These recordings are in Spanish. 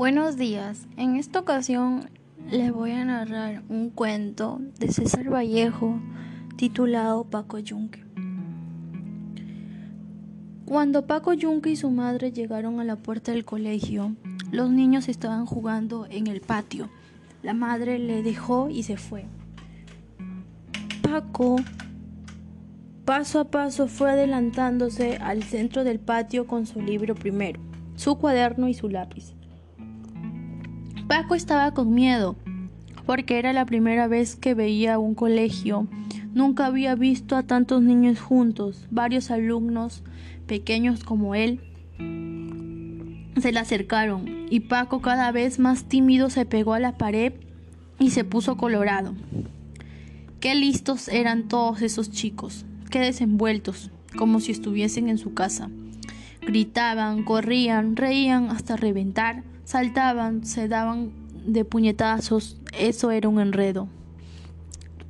Buenos días. En esta ocasión les voy a narrar un cuento de César Vallejo titulado Paco Yunque. Cuando Paco Yunque y su madre llegaron a la puerta del colegio, los niños estaban jugando en el patio. La madre le dejó y se fue. Paco paso a paso fue adelantándose al centro del patio con su libro primero, su cuaderno y su lápiz. Paco estaba con miedo, porque era la primera vez que veía un colegio. Nunca había visto a tantos niños juntos, varios alumnos pequeños como él. Se le acercaron y Paco cada vez más tímido se pegó a la pared y se puso colorado. Qué listos eran todos esos chicos, qué desenvueltos, como si estuviesen en su casa. Gritaban, corrían, reían hasta reventar saltaban, se daban de puñetazos, eso era un enredo.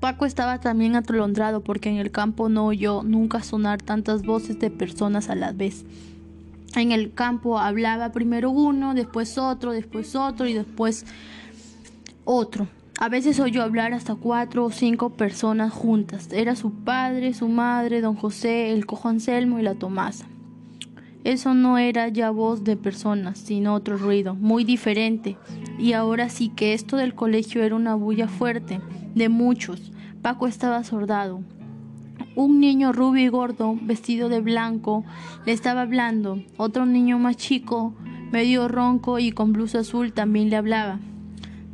Paco estaba también atolondrado porque en el campo no oyó nunca sonar tantas voces de personas a la vez. En el campo hablaba primero uno, después otro, después otro y después otro. A veces oyó hablar hasta cuatro o cinco personas juntas. Era su padre, su madre, don José, el cojo Anselmo y la Tomasa. Eso no era ya voz de personas, sino otro ruido, muy diferente. Y ahora sí que esto del colegio era una bulla fuerte, de muchos. Paco estaba sordado. Un niño rubio y gordo, vestido de blanco, le estaba hablando. Otro niño más chico, medio ronco y con blusa azul, también le hablaba.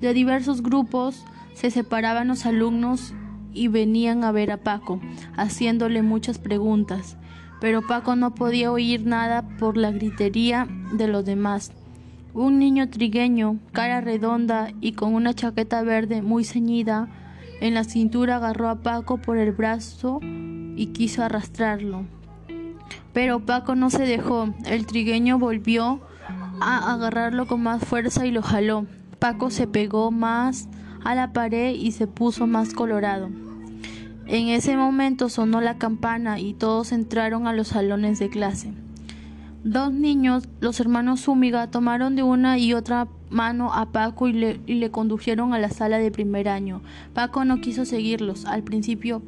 De diversos grupos se separaban los alumnos y venían a ver a Paco, haciéndole muchas preguntas pero Paco no podía oír nada por la gritería de los demás. Un niño trigueño, cara redonda y con una chaqueta verde muy ceñida en la cintura agarró a Paco por el brazo y quiso arrastrarlo. Pero Paco no se dejó. El trigueño volvió a agarrarlo con más fuerza y lo jaló. Paco se pegó más a la pared y se puso más colorado. En ese momento sonó la campana y todos entraron a los salones de clase. Dos niños, los hermanos Zúñiga, tomaron de una y otra mano a Paco y le, y le, condujeron a la sala de primer año. Paco no quiso seguirlos al principio,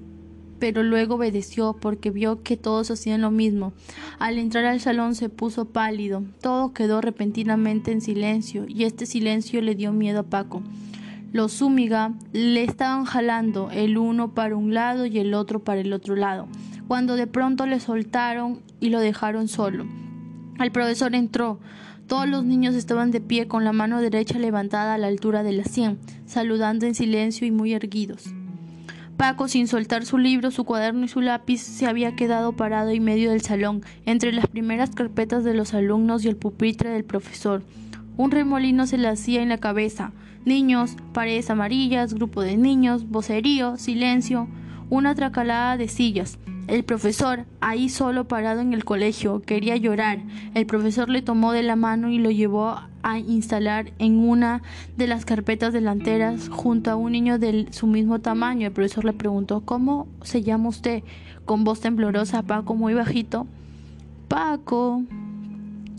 pero luego obedeció porque vio que todos hacían lo mismo. Al entrar al salón se puso pálido. Todo quedó repentinamente en silencio y este silencio le dio miedo a Paco. Los Zúñiga le estaban jalando el uno para un lado y el otro para el otro lado, cuando de pronto le soltaron y lo dejaron solo. El profesor entró. Todos los niños estaban de pie con la mano derecha levantada a la altura de la sien, saludando en silencio y muy erguidos. Paco, sin soltar su libro, su cuaderno y su lápiz, se había quedado parado en medio del salón, entre las primeras carpetas de los alumnos y el pupitre del profesor. Un remolino se le hacía en la cabeza niños, paredes amarillas, grupo de niños, vocerío, silencio, una tracalada de sillas. El profesor, ahí solo parado en el colegio, quería llorar. El profesor le tomó de la mano y lo llevó a instalar en una de las carpetas delanteras junto a un niño de su mismo tamaño. El profesor le preguntó ¿Cómo se llama usted? Con voz temblorosa, Paco muy bajito. Paco.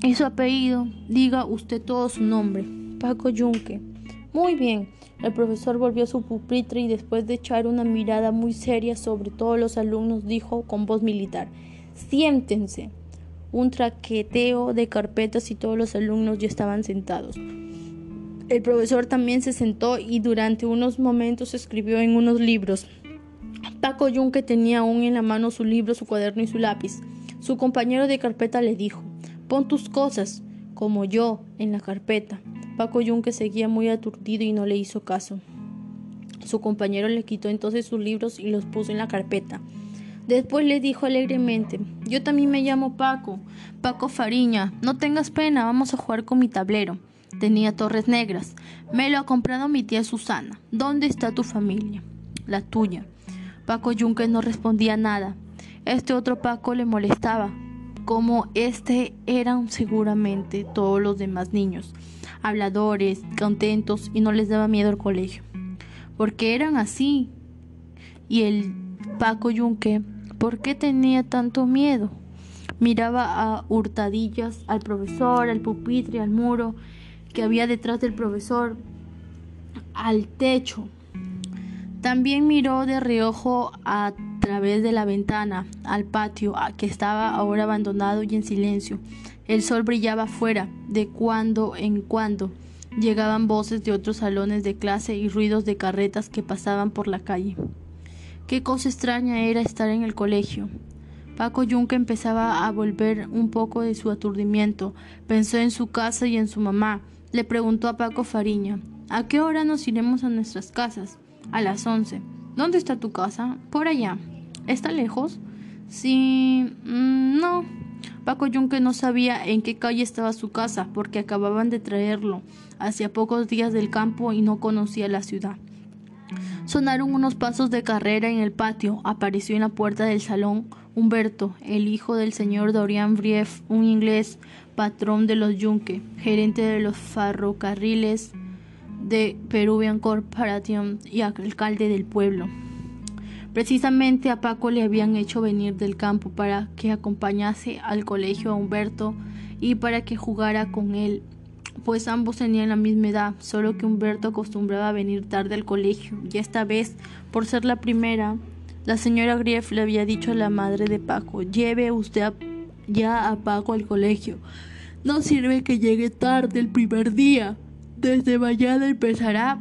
¿Y su apellido? Diga usted todo su nombre. Paco Yunque. Muy bien. El profesor volvió a su pupitre y después de echar una mirada muy seria sobre todos los alumnos dijo con voz militar Siéntense. Un traqueteo de carpetas y todos los alumnos ya estaban sentados. El profesor también se sentó y durante unos momentos escribió en unos libros. Paco Yunque tenía aún en la mano su libro, su cuaderno y su lápiz. Su compañero de carpeta le dijo Pon tus cosas, como yo, en la carpeta. Paco Yunque seguía muy aturdido y no le hizo caso. Su compañero le quitó entonces sus libros y los puso en la carpeta. Después le dijo alegremente, yo también me llamo Paco, Paco Fariña, no tengas pena, vamos a jugar con mi tablero. Tenía torres negras. Me lo ha comprado mi tía Susana. ¿Dónde está tu familia? La tuya. Paco Yunque no respondía nada. Este otro Paco le molestaba, como este eran seguramente todos los demás niños habladores, contentos y no les daba miedo el colegio. Porque eran así. Y el Paco Yunque, ¿por qué tenía tanto miedo? Miraba a hurtadillas al profesor, al pupitre, al muro, que había detrás del profesor al techo. También miró de reojo a través de la ventana al patio que estaba ahora abandonado y en silencio. El sol brillaba afuera, de cuando en cuando llegaban voces de otros salones de clase y ruidos de carretas que pasaban por la calle. Qué cosa extraña era estar en el colegio. Paco Yunque empezaba a volver un poco de su aturdimiento. Pensó en su casa y en su mamá. Le preguntó a Paco Fariña, ¿a qué hora nos iremos a nuestras casas? A las once. ¿Dónde está tu casa? Por allá. ¿Está lejos? Sí. Mm, no. Paco Yunque no sabía en qué calle estaba su casa porque acababan de traerlo hacía pocos días del campo y no conocía la ciudad. Sonaron unos pasos de carrera en el patio. Apareció en la puerta del salón Humberto, el hijo del señor Dorian Brief, un inglés, patrón de los Yunque, gerente de los ferrocarriles de Peruvian Corporation y alcalde del pueblo. Precisamente a Paco le habían hecho venir del campo para que acompañase al colegio a Humberto y para que jugara con él pues ambos tenían la misma edad, solo que Humberto acostumbraba a venir tarde al colegio, y esta vez, por ser la primera, la señora Grief le había dicho a la madre de Paco, lleve usted ya a Paco al colegio. No sirve que llegue tarde el primer día. Desde mañana empezará,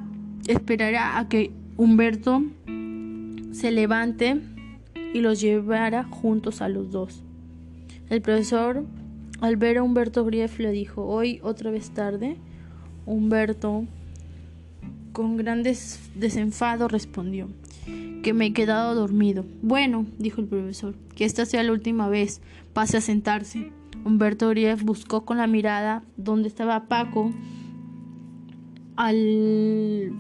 esperará a que Humberto se levante y los llevara juntos a los dos. El profesor al ver a Humberto Grief le dijo, hoy otra vez tarde. Humberto, con gran desenfado, respondió, que me he quedado dormido. Bueno, dijo el profesor, que esta sea la última vez. Pase a sentarse. Humberto Grief buscó con la mirada donde estaba Paco. Al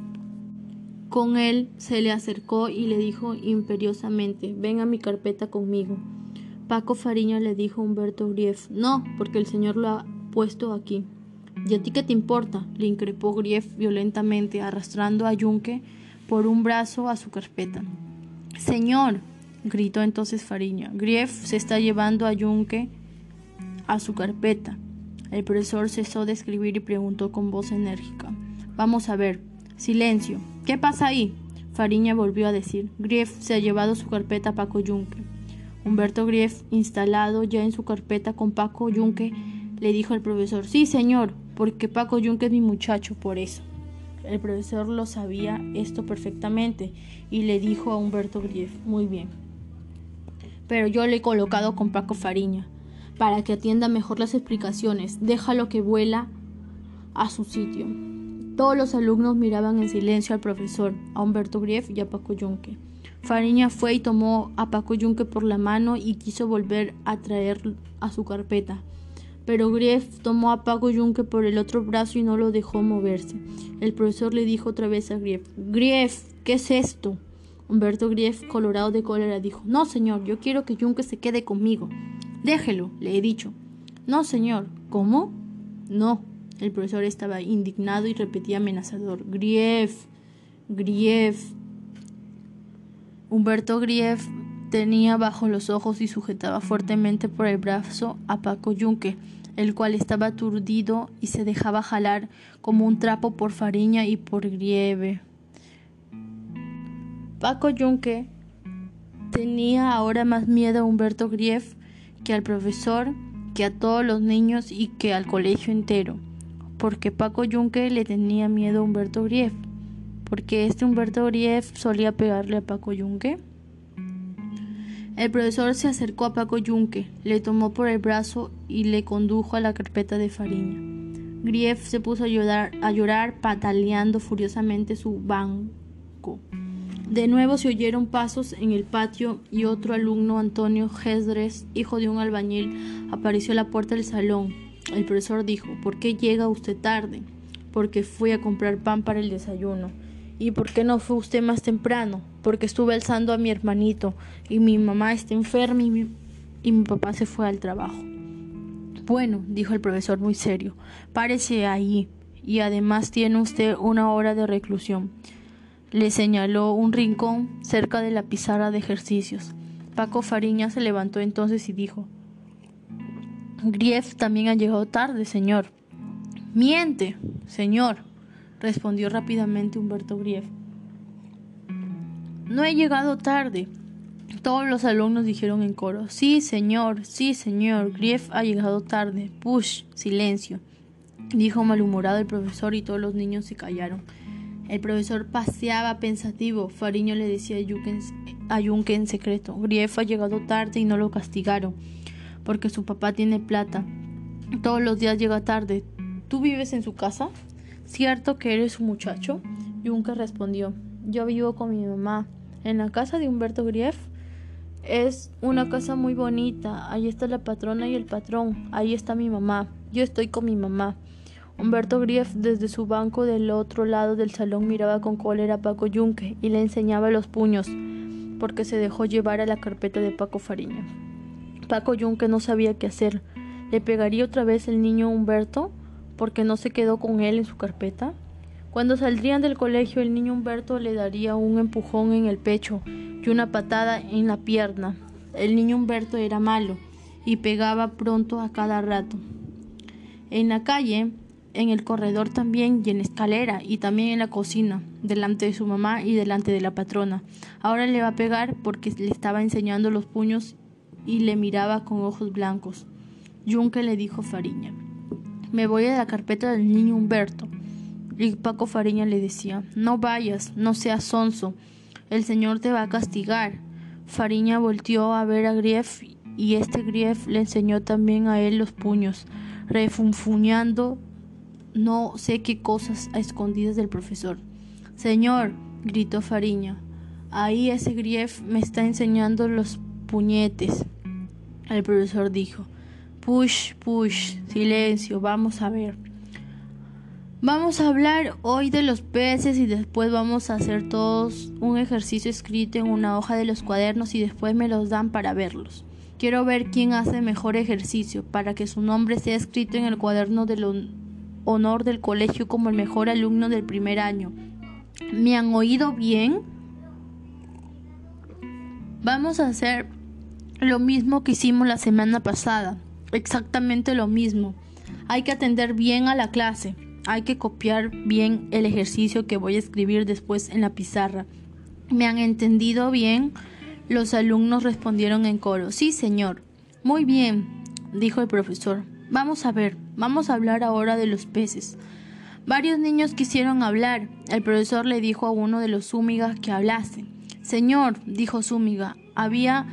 con él se le acercó y le dijo imperiosamente, ven a mi carpeta conmigo. Paco Fariña le dijo a Humberto Grief, no, porque el señor lo ha puesto aquí. ¿Y a ti qué te importa? le increpó Grief violentamente, arrastrando a Yunque por un brazo a su carpeta. Señor, gritó entonces Fariña, Grief se está llevando a Yunque a su carpeta. El profesor cesó de escribir y preguntó con voz enérgica. Vamos a ver. Silencio. ¿Qué pasa ahí? Fariña volvió a decir. Grief se ha llevado su carpeta a Paco Yunque. Humberto Grief, instalado ya en su carpeta con Paco Yunque, le dijo al profesor, sí señor, porque Paco Yunque es mi muchacho, por eso. El profesor lo sabía esto perfectamente y le dijo a Humberto Grief, muy bien. Pero yo le he colocado con Paco Fariña, para que atienda mejor las explicaciones, déjalo que vuela a su sitio. Todos los alumnos miraban en silencio al profesor, a Humberto Grief y a Paco Yunque. Fariña fue y tomó a Paco Yunque por la mano y quiso volver a traer a su carpeta. Pero Grief tomó a Paco Yunque por el otro brazo y no lo dejó moverse. El profesor le dijo otra vez a Grief, Grief, ¿qué es esto? Humberto Grief, colorado de cólera, dijo, No, señor, yo quiero que Yunque se quede conmigo. Déjelo, le he dicho. No, señor. ¿Cómo? No. El profesor estaba indignado y repetía amenazador, Grief, Grief, Humberto Grief tenía bajo los ojos y sujetaba fuertemente por el brazo a Paco Yunque, el cual estaba aturdido y se dejaba jalar como un trapo por Fariña y por Grieve. Paco Yunque tenía ahora más miedo a Humberto Grief que al profesor, que a todos los niños y que al colegio entero, porque Paco Yunque le tenía miedo a Humberto Grief porque este Humberto Grief solía pegarle a Paco Yunque. El profesor se acercó a Paco Yunque, le tomó por el brazo y le condujo a la carpeta de Fariña. Grief se puso a llorar, a llorar pataleando furiosamente su banco. De nuevo se oyeron pasos en el patio y otro alumno, Antonio Gesdres, hijo de un albañil, apareció a la puerta del salón. El profesor dijo, ¿por qué llega usted tarde? Porque fui a comprar pan para el desayuno. ¿Y por qué no fue usted más temprano? Porque estuve alzando a mi hermanito y mi mamá está enferma y mi, y mi papá se fue al trabajo. Bueno, dijo el profesor muy serio, párese ahí y además tiene usted una hora de reclusión. Le señaló un rincón cerca de la pizarra de ejercicios. Paco Fariña se levantó entonces y dijo Grief también ha llegado tarde, señor. Miente, señor, respondió rápidamente Humberto Grief. No he llegado tarde. Todos los alumnos dijeron en coro, sí, señor, sí, señor, Grief ha llegado tarde. Push, silencio, dijo malhumorado el profesor y todos los niños se callaron. El profesor paseaba pensativo. Fariño le decía a Yunque en secreto, Grief ha llegado tarde y no lo castigaron, porque su papá tiene plata. Todos los días llega tarde. ¿Tú vives en su casa? ¿Cierto que eres un muchacho? Juncker respondió, yo vivo con mi mamá. En la casa de Humberto Grief es una casa muy bonita. Ahí está la patrona y el patrón. Ahí está mi mamá. Yo estoy con mi mamá. Humberto Grief desde su banco del otro lado del salón miraba con cólera a Paco Yunque y le enseñaba los puños porque se dejó llevar a la carpeta de Paco Fariña. Paco Yunque no sabía qué hacer. ¿Le pegaría otra vez el niño Humberto porque no se quedó con él en su carpeta? Cuando saldrían del colegio el niño Humberto le daría un empujón en el pecho y una patada en la pierna. El niño Humberto era malo y pegaba pronto a cada rato. En la calle, en el corredor también y en la escalera y también en la cocina, delante de su mamá y delante de la patrona. Ahora le va a pegar porque le estaba enseñando los puños y le miraba con ojos blancos. Junque le dijo Fariña. Me voy a la carpeta del niño Humberto. Y Paco Fariña le decía, no vayas, no seas sonso, el Señor te va a castigar. Fariña volteó a ver a Grief y este Grief le enseñó también a él los puños, refunfuñando no sé qué cosas a escondidas del profesor. Señor, gritó Fariña, ahí ese Grief me está enseñando los puñetes. El profesor dijo, Push, push, silencio, vamos a ver. Vamos a hablar hoy de los peces y después vamos a hacer todos un ejercicio escrito en una hoja de los cuadernos y después me los dan para verlos. Quiero ver quién hace mejor ejercicio para que su nombre sea escrito en el cuaderno del honor del colegio como el mejor alumno del primer año. ¿Me han oído bien? Vamos a hacer lo mismo que hicimos la semana pasada exactamente lo mismo. Hay que atender bien a la clase. Hay que copiar bien el ejercicio que voy a escribir después en la pizarra. ¿Me han entendido bien? Los alumnos respondieron en coro. Sí, señor. Muy bien, dijo el profesor. Vamos a ver, vamos a hablar ahora de los peces. Varios niños quisieron hablar. El profesor le dijo a uno de los Zúmigas que hablase. Señor, dijo Zúmiga, había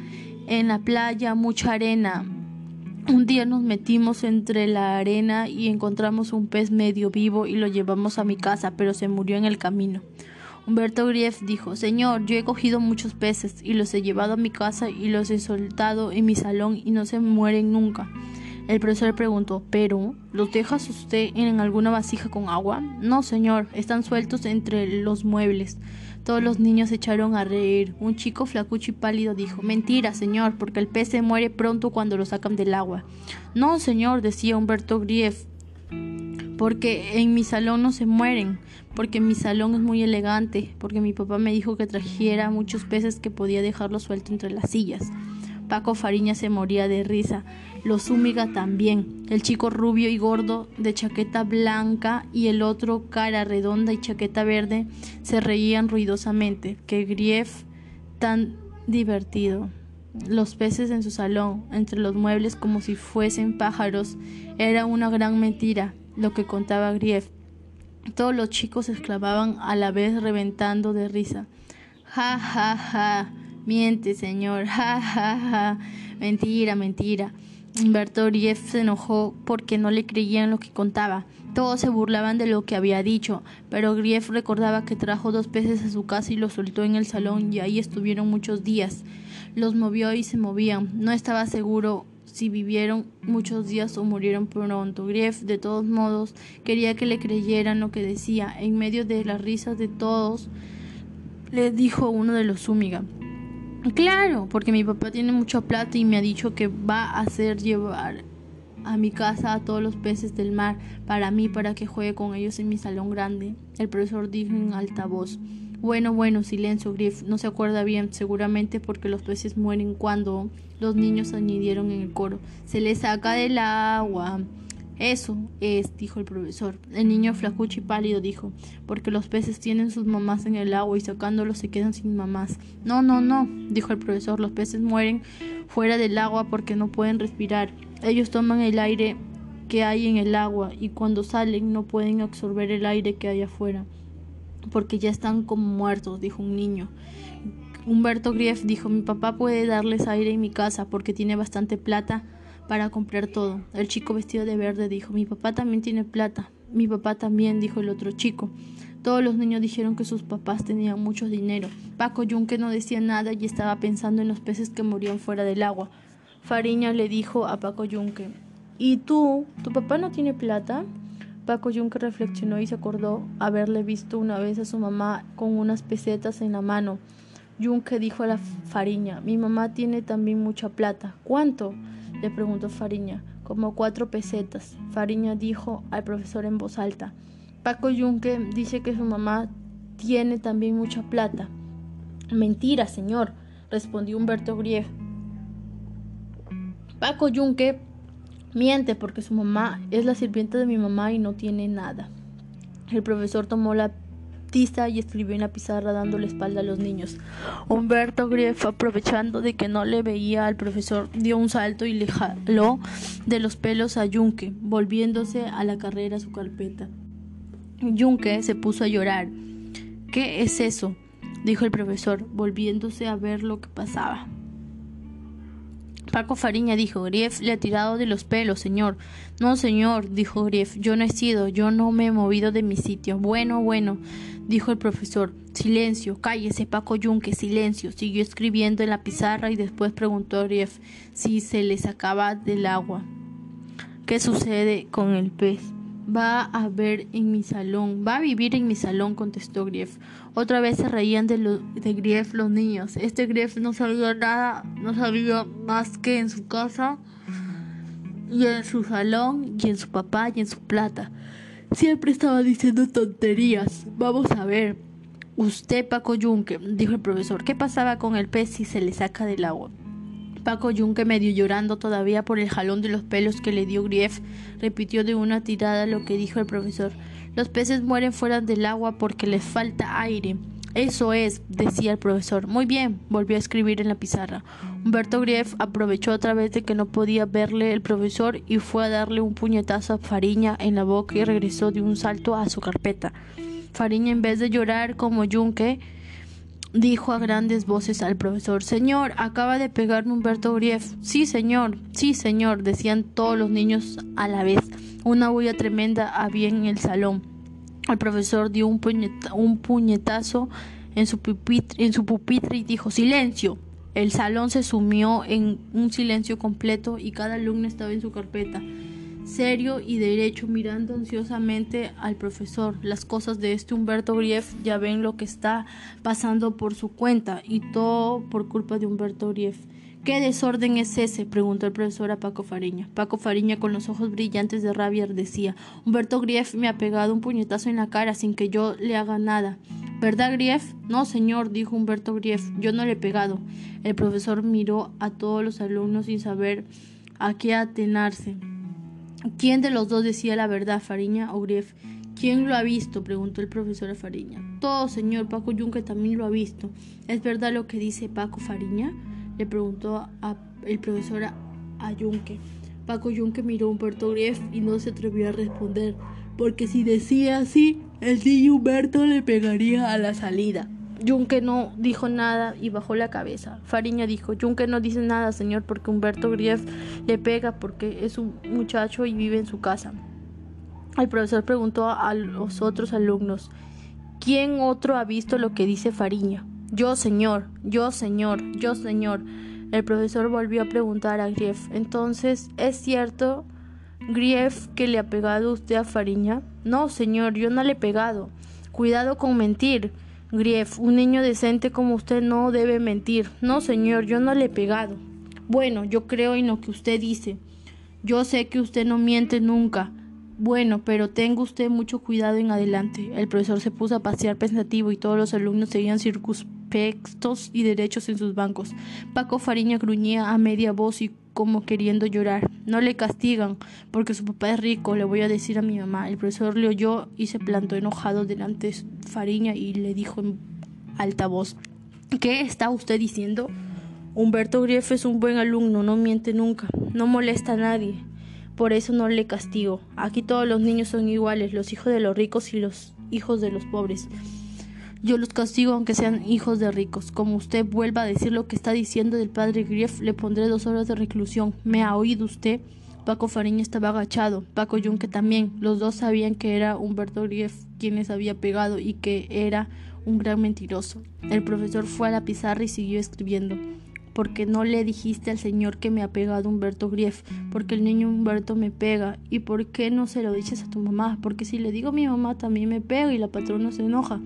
en la playa mucha arena, un día nos metimos entre la arena y encontramos un pez medio vivo y lo llevamos a mi casa, pero se murió en el camino. Humberto Grief dijo, Señor, yo he cogido muchos peces y los he llevado a mi casa y los he soltado en mi salón y no se mueren nunca. El profesor preguntó, ¿pero los dejas usted en alguna vasija con agua? No, señor, están sueltos entre los muebles. Todos los niños se echaron a reír. Un chico flacucho y pálido dijo, Mentira, señor, porque el pez se muere pronto cuando lo sacan del agua. No, señor, decía Humberto Grief, porque en mi salón no se mueren, porque mi salón es muy elegante, porque mi papá me dijo que trajera muchos peces que podía dejarlos sueltos entre las sillas. Paco Fariña se moría de risa, los Zúñiga también, el chico rubio y gordo de chaqueta blanca y el otro cara redonda y chaqueta verde se reían ruidosamente. Que Grief tan divertido. Los peces en su salón, entre los muebles como si fuesen pájaros, era una gran mentira lo que contaba Grief. Todos los chicos exclamaban a la vez reventando de risa. Ja, ja, ja. Miente, señor. Ja, ja. Mentira, mentira. Humberto Grief se enojó porque no le creían lo que contaba. Todos se burlaban de lo que había dicho, pero Grief recordaba que trajo dos peces a su casa y los soltó en el salón y ahí estuvieron muchos días. Los movió y se movían. No estaba seguro si vivieron muchos días o murieron pronto. Grief, de todos modos, quería que le creyeran lo que decía. En medio de las risas de todos, le dijo uno de los Zúñiga. Claro, porque mi papá tiene mucha plata y me ha dicho que va a hacer llevar a mi casa a todos los peces del mar para mí, para que juegue con ellos en mi salón grande. El profesor dijo en alta voz. Bueno, bueno, silencio, Griff. No se acuerda bien, seguramente porque los peces mueren cuando los niños añadieron en el coro. Se les saca del agua. Eso es, dijo el profesor. El niño flacucho y pálido dijo, porque los peces tienen sus mamás en el agua y sacándolos se quedan sin mamás. No, no, no, dijo el profesor, los peces mueren fuera del agua porque no pueden respirar. Ellos toman el aire que hay en el agua y cuando salen no pueden absorber el aire que hay afuera, porque ya están como muertos, dijo un niño. Humberto Grief dijo, mi papá puede darles aire en mi casa porque tiene bastante plata para comprar todo. El chico vestido de verde dijo, mi papá también tiene plata. Mi papá también, dijo el otro chico. Todos los niños dijeron que sus papás tenían mucho dinero. Paco Yunque no decía nada y estaba pensando en los peces que morían fuera del agua. Fariña le dijo a Paco Yunque, ¿y tú? ¿Tu papá no tiene plata? Paco Yunque reflexionó y se acordó haberle visto una vez a su mamá con unas pesetas en la mano. Yunque dijo a la Fariña, mi mamá tiene también mucha plata. ¿Cuánto? Le preguntó Fariña. Como cuatro pesetas. Fariña dijo al profesor en voz alta. Paco Yunque dice que su mamá tiene también mucha plata. Mentira, señor, respondió Humberto Grief. Paco Yunque miente porque su mamá es la sirvienta de mi mamá y no tiene nada. El profesor tomó la y escribió en la pizarra dándole espalda a los niños. Humberto Grief, aprovechando de que no le veía al profesor, dio un salto y le jaló de los pelos a Yunque, volviéndose a la carrera su carpeta. Yunque se puso a llorar. ¿Qué es eso? dijo el profesor, volviéndose a ver lo que pasaba. Paco Fariña dijo, Grief le ha tirado de los pelos, señor. No, señor, dijo Grief, yo no he sido, yo no me he movido de mi sitio. Bueno, bueno, dijo el profesor. Silencio, cállese, Paco Yunque, silencio. Siguió escribiendo en la pizarra y después preguntó a Grief si se le sacaba del agua. ¿Qué sucede con el pez? Va a ver en mi salón, va a vivir en mi salón, contestó Grief. Otra vez se reían de, Grief los niños. Este Grief no sabía nada, no sabía más que en su casa y en su salón y en su papá y en su plata. Siempre estaba diciendo tonterías. Vamos a ver. Usted, Paco Yunque, dijo el profesor, ¿qué pasaba con el pez si se le saca del agua? Paco Yunque, medio llorando todavía por el jalón de los pelos que le dio Grief, repitió de una tirada lo que dijo el profesor. Los peces mueren fuera del agua porque les falta aire. Eso es, decía el profesor. Muy bien, volvió a escribir en la pizarra. Humberto Grief aprovechó otra vez de que no podía verle el profesor y fue a darle un puñetazo a Fariña en la boca y regresó de un salto a su carpeta. Fariña, en vez de llorar como Yunque, dijo a grandes voces al profesor Señor, acaba de pegarme Humberto Grief. Sí, señor, sí, señor, decían todos los niños a la vez. Una bulla tremenda había en el salón. El profesor dio un, puñetazo en su, pupitre, en su pupitre y dijo silencio. El salón se sumió en un silencio completo y cada alumno estaba en su carpeta, serio y derecho, mirando ansiosamente al profesor. Las cosas de este Humberto Grief ya ven lo que está pasando por su cuenta y todo por culpa de Humberto Grief. ¿Qué desorden es ese? preguntó el profesor a Paco Fariña. Paco Fariña, con los ojos brillantes de rabia, decía Humberto Grief me ha pegado un puñetazo en la cara sin que yo le haga nada. ¿Verdad, Grief? No, señor, dijo Humberto Grief, yo no le he pegado. El profesor miró a todos los alumnos sin saber a qué atenarse. ¿Quién de los dos decía la verdad, Fariña o Grief? ¿Quién lo ha visto? preguntó el profesor a Fariña. Todo, señor. Paco Yunque también lo ha visto. ¿Es verdad lo que dice Paco Fariña? le preguntó a, el profesor a, Yunque. Paco Yunque miró a Humberto Grief y no se atrevió a responder, porque si decía así, el niño Humberto le pegaría a la salida. Yunque no dijo nada y bajó la cabeza. Fariña dijo, Yunque no dice nada, señor, porque Humberto Grief le pega porque es un muchacho y vive en su casa. El profesor preguntó a los otros alumnos, ¿quién otro ha visto lo que dice Fariña? Yo, señor, yo, señor, yo, señor. El profesor volvió a preguntar a Grief. Entonces, ¿es cierto, Grief, que le ha pegado usted a Fariña? No, señor, yo no le he pegado. Cuidado con mentir. Grief, un niño decente como usted no debe mentir. No, señor, yo no le he pegado. Bueno, yo creo en lo que usted dice. Yo sé que usted no miente nunca. Bueno, pero tenga usted mucho cuidado en adelante. El profesor se puso a pasear pensativo y todos los alumnos seguían circunspectos y derechos en sus bancos. Paco Fariña gruñía a media voz y como queriendo llorar. No le castigan porque su papá es rico, le voy a decir a mi mamá. El profesor le oyó y se plantó enojado delante de Fariña y le dijo en alta voz, ¿qué está usted diciendo? Humberto Grief es un buen alumno, no miente nunca, no molesta a nadie. Por eso no le castigo. Aquí todos los niños son iguales, los hijos de los ricos y los hijos de los pobres. Yo los castigo aunque sean hijos de ricos. Como usted vuelva a decir lo que está diciendo del padre Grief, le pondré dos horas de reclusión. ¿Me ha oído usted? Paco Fariña estaba agachado, Paco Yunque también. Los dos sabían que era Humberto Grief quien les había pegado y que era un gran mentiroso. El profesor fue a la pizarra y siguió escribiendo. Porque no le dijiste al señor que me ha pegado Humberto Grief, porque el niño Humberto me pega. ¿Y por qué no se lo dices a tu mamá? Porque si le digo a mi mamá también me pega y la patrona se enoja.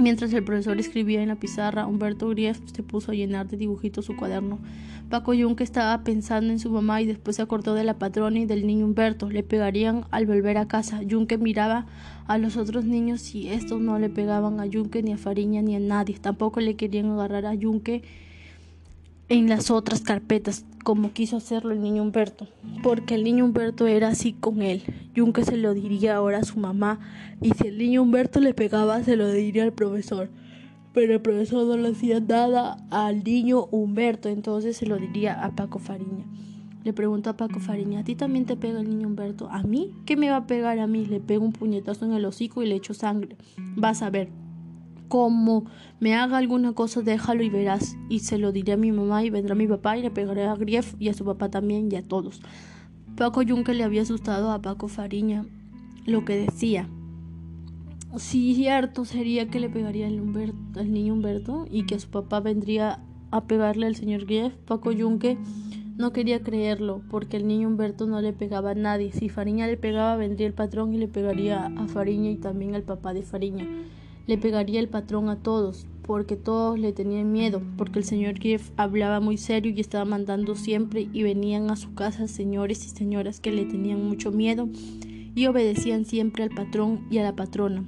Mientras el profesor escribía en la pizarra, Humberto Grief se puso a llenar de dibujitos su cuaderno. Paco Yunque estaba pensando en su mamá y después se acordó de la patrona y del niño Humberto. Le pegarían al volver a casa. Yunque miraba a los otros niños y estos no le pegaban a Yunque ni a Fariña ni a nadie. Tampoco le querían agarrar a Yunque en las otras carpetas, como quiso hacerlo el niño Humberto, porque el niño Humberto era así con él. Yunque se lo diría ahora a su mamá, y si el niño Humberto le pegaba, se lo diría al profesor. Pero el profesor no le hacía nada al niño Humberto, entonces se lo diría a Paco Fariña. Le preguntó a Paco Fariña, ¿a ti también te pega el niño Humberto? ¿A mí? ¿Qué me va a pegar a mí? Le pego un puñetazo en el hocico y le echo sangre. Vas a ver como me haga alguna cosa, déjalo y verás. Y se lo diré a mi mamá y vendrá mi papá y le pegaré a Grief y a su papá también y a todos. Paco Yunque le había asustado a Paco Fariña lo que decía. Si cierto sería que le pegaría al, al niño Humberto y que a su papá vendría a pegarle al señor Grief. Paco Yunque no quería creerlo porque el niño Humberto no le pegaba a nadie. Si Fariña le pegaba, vendría el patrón y le pegaría a Fariña y también al papá de Fariña le pegaría el patrón a todos, porque todos le tenían miedo, porque el señor Grief hablaba muy serio y estaba mandando siempre y venían a su casa señores y señoras que le tenían mucho miedo y obedecían siempre al patrón y a la patrona.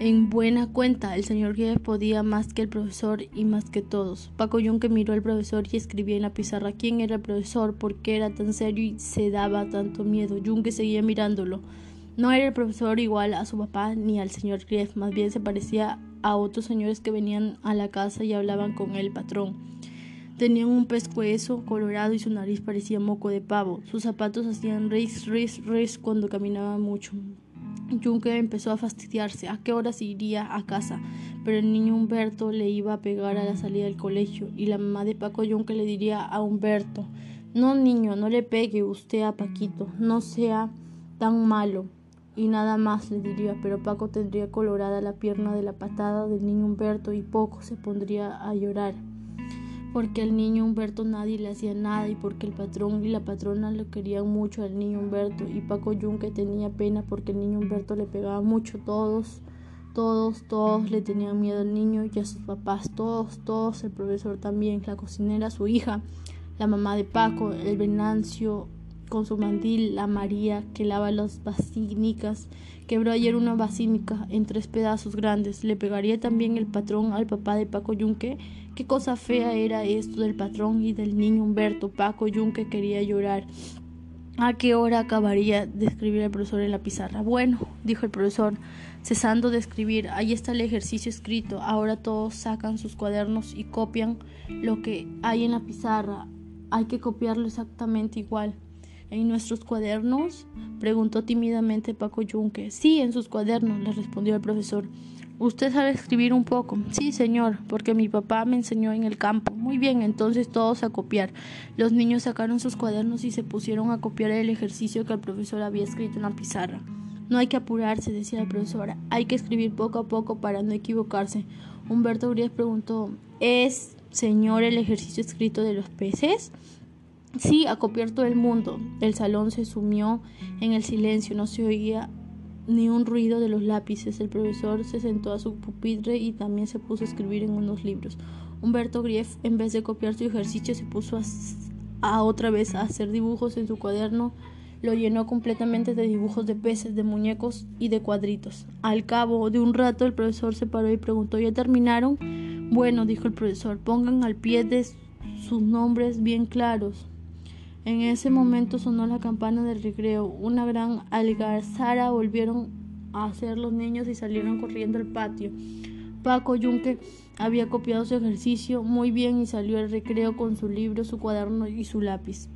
En buena cuenta, el señor Grief podía más que el profesor y más que todos. Paco que miró al profesor y escribía en la pizarra quién era el profesor, por qué era tan serio y se daba tanto miedo. Junque seguía mirándolo. No era el profesor igual a su papá ni al señor Grief, más bien se parecía a otros señores que venían a la casa y hablaban con el patrón. Tenían un pescuezo colorado y su nariz parecía moco de pavo. Sus zapatos hacían ris, ris, ris cuando caminaba mucho. Juncker empezó a fastidiarse. ¿A qué horas iría a casa? Pero el niño Humberto le iba a pegar a la salida del colegio y la mamá de Paco Juncker le diría a Humberto: No, niño, no le pegue usted a Paquito, no sea tan malo y nada más le diría, pero Paco tendría colorada la pierna de la patada del niño Humberto y poco se pondría a llorar. Porque al niño Humberto nadie le hacía nada y porque el patrón y la patrona lo querían mucho al niño Humberto y Paco Yunque tenía pena porque el niño Humberto le pegaba mucho. Todos, todos, todos le tenían miedo al niño y a sus papás, todos, todos, el profesor también, la cocinera, su hija, la mamá de Paco, el Venancio, con su mandil la María que lava las basílicas. Quebró ayer una basílica en tres pedazos grandes. Le pegaría también el patrón al papá de Paco Yunque. Qué cosa fea era esto del patrón y del niño Humberto. Paco Yunque quería llorar. ¿A qué hora acabaría de escribir el profesor en la pizarra? Bueno, dijo el profesor, cesando de escribir, ahí está el ejercicio escrito. Ahora todos sacan sus cuadernos y copian lo que hay en la pizarra. Hay que copiarlo exactamente igual. ¿En nuestros cuadernos? preguntó tímidamente Paco Yunque. Sí, en sus cuadernos, le respondió el profesor. ¿Usted sabe escribir un poco? Sí, señor, porque mi papá me enseñó en el campo. Muy bien, entonces todos a copiar. Los niños sacaron sus cuadernos y se pusieron a copiar el ejercicio que el profesor había escrito en la pizarra. No hay que apurarse, decía la profesora. Hay que escribir poco a poco para no equivocarse. Humberto Urias preguntó, ¿es, señor, el ejercicio escrito de los peces? Sí, a todo el mundo. El salón se sumió en el silencio, no se oía ni un ruido de los lápices. El profesor se sentó a su pupitre y también se puso a escribir en unos libros. Humberto Grief, en vez de copiar su ejercicio, se puso a, otra vez a hacer dibujos en su cuaderno. Lo llenó completamente de dibujos de peces, de muñecos y de cuadritos. Al cabo de un rato, el profesor se paró y preguntó: ¿Ya terminaron? Bueno, dijo el profesor, pongan al pie de sus nombres bien claros. En ese momento sonó la campana del recreo. Una gran algarzara volvieron a hacer los niños y salieron corriendo al patio. Paco Yunque había copiado su ejercicio muy bien y salió al recreo con su libro, su cuaderno y su lápiz.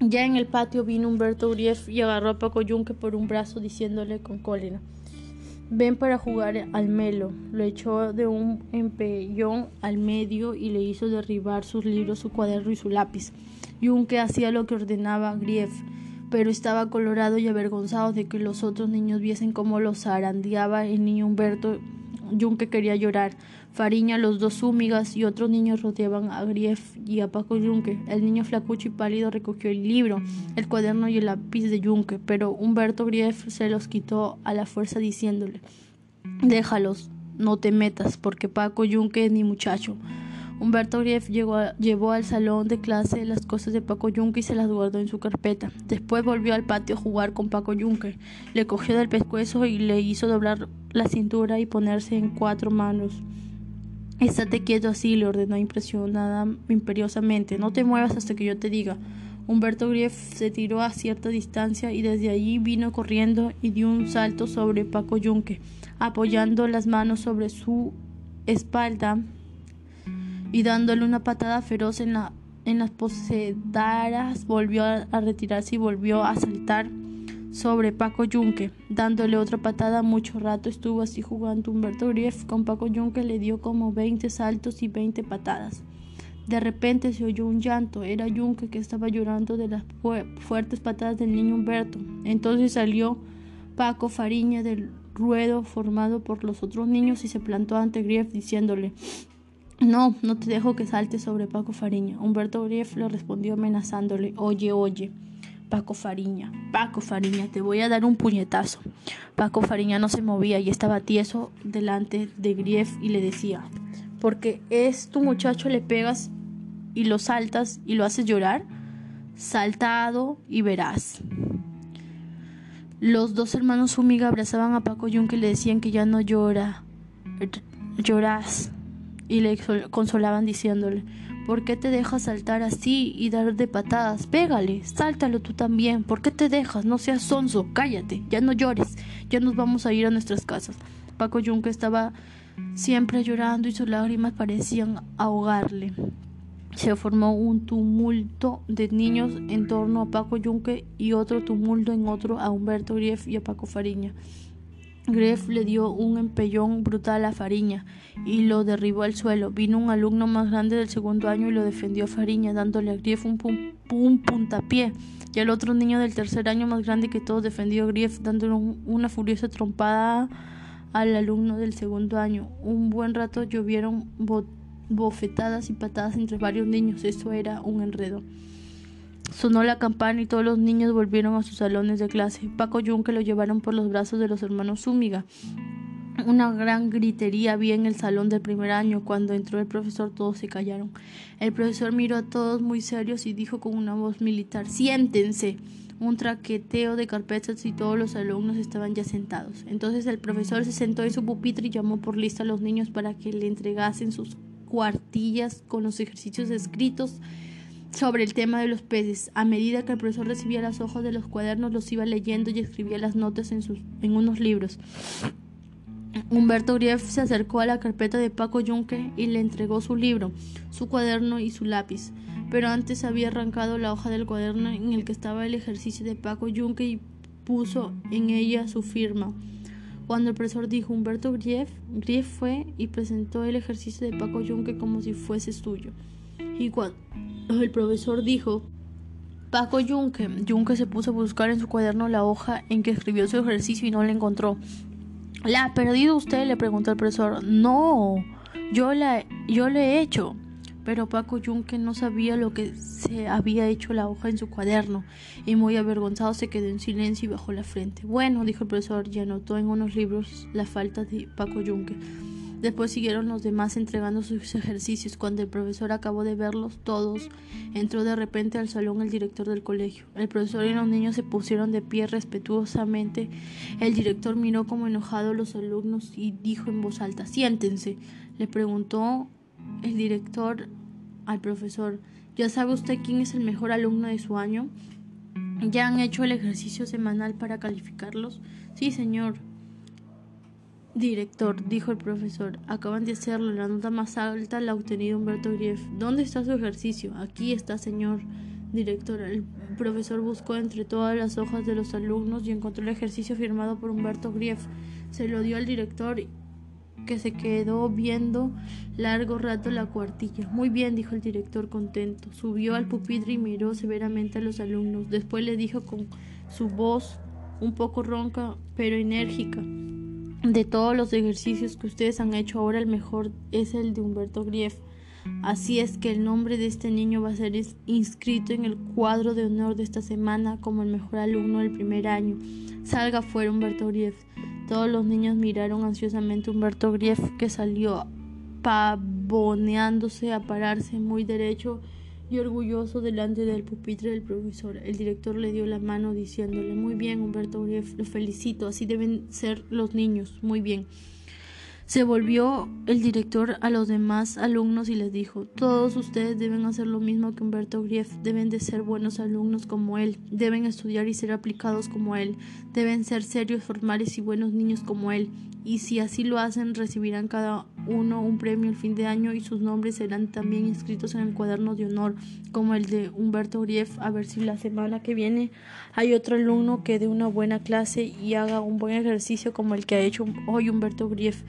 Ya en el patio vino Humberto Urief y agarró a Paco Yunque por un brazo diciéndole con cólera Ven para jugar al melo. Lo echó de un empellón al medio y le hizo derribar sus libros, su cuaderno y su lápiz. Yunque hacía lo que ordenaba Grief, pero estaba colorado y avergonzado de que los otros niños viesen cómo lo zarandeaba el niño Humberto. Yunque quería llorar. Fariña, los dos súmigas y otros niños rodeaban a Grief y a Paco Yunque. El niño flacucho y pálido recogió el libro, el cuaderno y el lápiz de Yunque, pero Humberto Grief se los quitó a la fuerza diciéndole Déjalos, no te metas, porque Paco Yunque es mi muchacho. Humberto Grief llevó al salón de clase las cosas de Paco Yunque y se las guardó en su carpeta. Después volvió al patio a jugar con Paco Yunque. Le cogió del pescuezo y le hizo doblar la cintura y ponerse en cuatro manos. Estate quieto así, le ordenó impresionada imperiosamente. No te muevas hasta que yo te diga. Humberto Grief se tiró a cierta distancia y desde allí vino corriendo y dio un salto sobre Paco Yunque, apoyando las manos sobre su espalda y dándole una patada feroz en, la, en las posedaras, volvió a retirarse y volvió a saltar sobre Paco Yunque, dándole otra patada. Mucho rato estuvo así jugando Humberto Grief con Paco Yunque, le dio como 20 saltos y 20 patadas. De repente se oyó un llanto, era Yunque que estaba llorando de las fuertes patadas del niño Humberto. Entonces salió Paco Fariña del ruedo formado por los otros niños y se plantó ante Grief diciéndole No, no te dejo que salte sobre Paco Fariña. Humberto Grief le respondió amenazándole Oye, oye. Paco Fariña, Paco Fariña, te voy a dar un puñetazo. Paco Fariña no se movía y estaba tieso delante de Grief y le decía, porque es tu muchacho, le pegas y lo saltas y lo haces llorar, saltado y verás. Los dos hermanos Fumiga abrazaban a Paco Yunque y le decían que ya no llora, lloras, y le consolaban diciéndole, ¿Por qué te dejas saltar así y dar de patadas? Pégale, sáltalo tú también. ¿Por qué te dejas? No seas sonso, cállate, ya no llores, ya nos vamos a ir a nuestras casas. Paco Yunque estaba siempre llorando y sus lágrimas parecían ahogarle. Se formó un tumulto de niños en torno a Paco Yunque y otro tumulto en otro a Humberto Grief y a Paco Fariña. Greff le dio un empellón brutal a Fariña y lo derribó al suelo. Vino un alumno más grande del segundo año y lo defendió a Fariña, dándole a Grief un, puntapié. Y el otro niño del tercer año, más grande que todos, defendió a Grief, dándole una furiosa trompada al alumno del segundo año. Un buen rato llovieron bofetadas y patadas entre varios niños. Eso era un enredo. Sonó la campana y todos los niños volvieron a sus salones de clase. Paco Yunque lo llevaron por los brazos de los hermanos Zúñiga. Una gran gritería había en el salón del primer año. Cuando entró el profesor todos se callaron. El profesor miró a todos muy serios y dijo con una voz militar Siéntense. Un traqueteo de carpetas y todos los alumnos estaban ya sentados. Entonces el profesor se sentó en su pupitre y llamó por lista a los niños para que le entregasen sus cuartillas con los ejercicios escritos sobre el tema de los peces. A medida que el profesor recibía las hojas de los cuadernos, los iba leyendo y escribía las notas en, sus, en unos libros. Humberto Grief se acercó a la carpeta de Paco Yunque y le entregó su libro, su cuaderno y su lápiz. Pero antes había arrancado la hoja del cuaderno en el que estaba el ejercicio de Paco Yunque y puso en ella su firma. Cuando el profesor dijo Humberto Grief, Grief fue y presentó el ejercicio de Paco Yunque como si fuese suyo. Y cuando el profesor dijo, Paco Yunque. Yunque se puso a buscar en su cuaderno la hoja en que escribió su ejercicio y no la encontró. ¿La ha perdido usted? le preguntó el profesor. No, yo la, yo la he hecho. Pero Paco Yunque no sabía lo que se había hecho la hoja en su cuaderno y muy avergonzado se quedó en silencio y bajó la frente. Bueno, dijo el profesor y anotó en unos libros la falta de Paco Yunque. Después siguieron los demás entregando sus ejercicios. Cuando el profesor acabó de verlos todos, entró de repente al salón el director del colegio. El profesor y los niños se pusieron de pie respetuosamente. El director miró como enojado a los alumnos y dijo en voz alta Siéntense. Le preguntó el director al profesor. ¿Ya sabe usted quién es el mejor alumno de su año? ¿Ya han hecho el ejercicio semanal para calificarlos? Sí, señor. Director, dijo el profesor, acaban de hacerlo. La nota más alta la ha obtenido Humberto Grief. ¿Dónde está su ejercicio? Aquí está, señor director. El profesor buscó entre todas las hojas de los alumnos y encontró el ejercicio firmado por Humberto Grief. Se lo dio al director que se quedó viendo largo rato la cuartilla. Muy bien, dijo el director contento. Subió al pupitre y miró severamente a los alumnos. Después le dijo con su voz un poco ronca pero enérgica. De todos los ejercicios que ustedes han hecho ahora el mejor es el de Humberto Grief. Así es que el nombre de este niño va a ser inscrito en el cuadro de honor de esta semana como el mejor alumno del primer año. Salga fuera Humberto Grief. Todos los niños miraron ansiosamente a Humberto Grief que salió pavoneándose a pararse muy derecho y orgulloso delante del pupitre del profesor. El director le dio la mano diciéndole Muy bien, Humberto Grief, lo felicito, así deben ser los niños. Muy bien. Se volvió el director a los demás alumnos y les dijo, todos ustedes deben hacer lo mismo que Humberto Grief, deben de ser buenos alumnos como él, deben estudiar y ser aplicados como él, deben ser serios, formales y buenos niños como él, y si así lo hacen recibirán cada uno un premio el fin de año y sus nombres serán también inscritos en el cuaderno de honor como el de Humberto Grief, a ver si la semana que viene hay otro alumno que dé una buena clase y haga un buen ejercicio como el que ha hecho hoy Humberto Grief.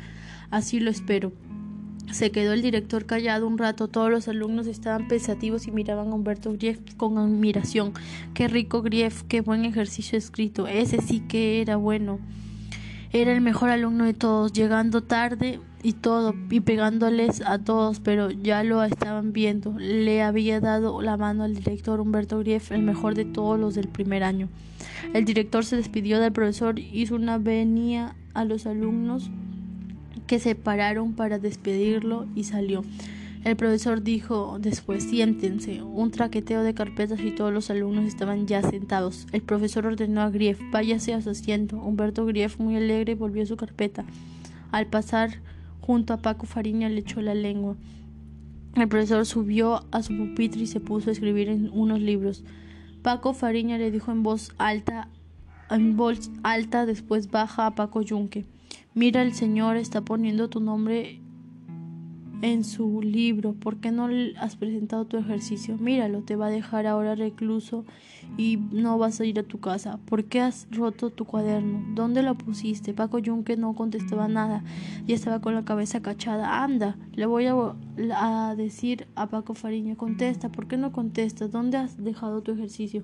Así lo espero. Se quedó el director callado un rato. Todos los alumnos estaban pensativos y miraban a Humberto Grief con admiración. Qué rico Grief, qué buen ejercicio escrito. Ese sí que era bueno. Era el mejor alumno de todos, llegando tarde y todo, y pegándoles a todos, pero ya lo estaban viendo. Le había dado la mano al director Humberto Grief, el mejor de todos los del primer año. El director se despidió del profesor, hizo una venia a los alumnos que se pararon para despedirlo y salió. El profesor dijo después, siéntense, un traqueteo de carpetas y todos los alumnos estaban ya sentados. El profesor ordenó a Grief, váyase a su asiento. Humberto Grief, muy alegre, volvió a su carpeta. Al pasar junto a Paco Fariña le echó la lengua. El profesor subió a su pupitre y se puso a escribir en unos libros. Paco Fariña le dijo en voz alta, en voz alta, después baja a Paco Yunque. Mira, el Señor está poniendo tu nombre en su libro. ¿Por qué no has presentado tu ejercicio? Míralo, te va a dejar ahora recluso y no vas a ir a tu casa. ¿Por qué has roto tu cuaderno? ¿Dónde lo pusiste? Paco Yunque no contestaba nada. Ya estaba con la cabeza cachada. Anda, le voy a, decir a Paco Fariña. Contesta, ¿por qué no contestas? ¿Dónde has dejado tu ejercicio?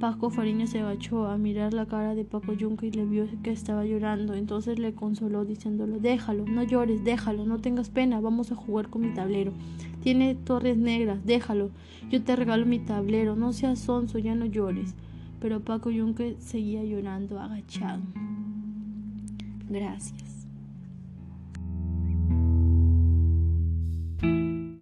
Paco Fariña se agachó a mirar la cara de Paco Yunque y le vio que estaba llorando. Entonces le consoló diciéndole, déjalo, no llores, déjalo, no tengas pena, vamos a jugar con mi tablero. Tiene torres negras, déjalo. Yo te regalo mi tablero, no seas sonso, ya no Pero Paco Yunque seguía llorando agachado. Gracias.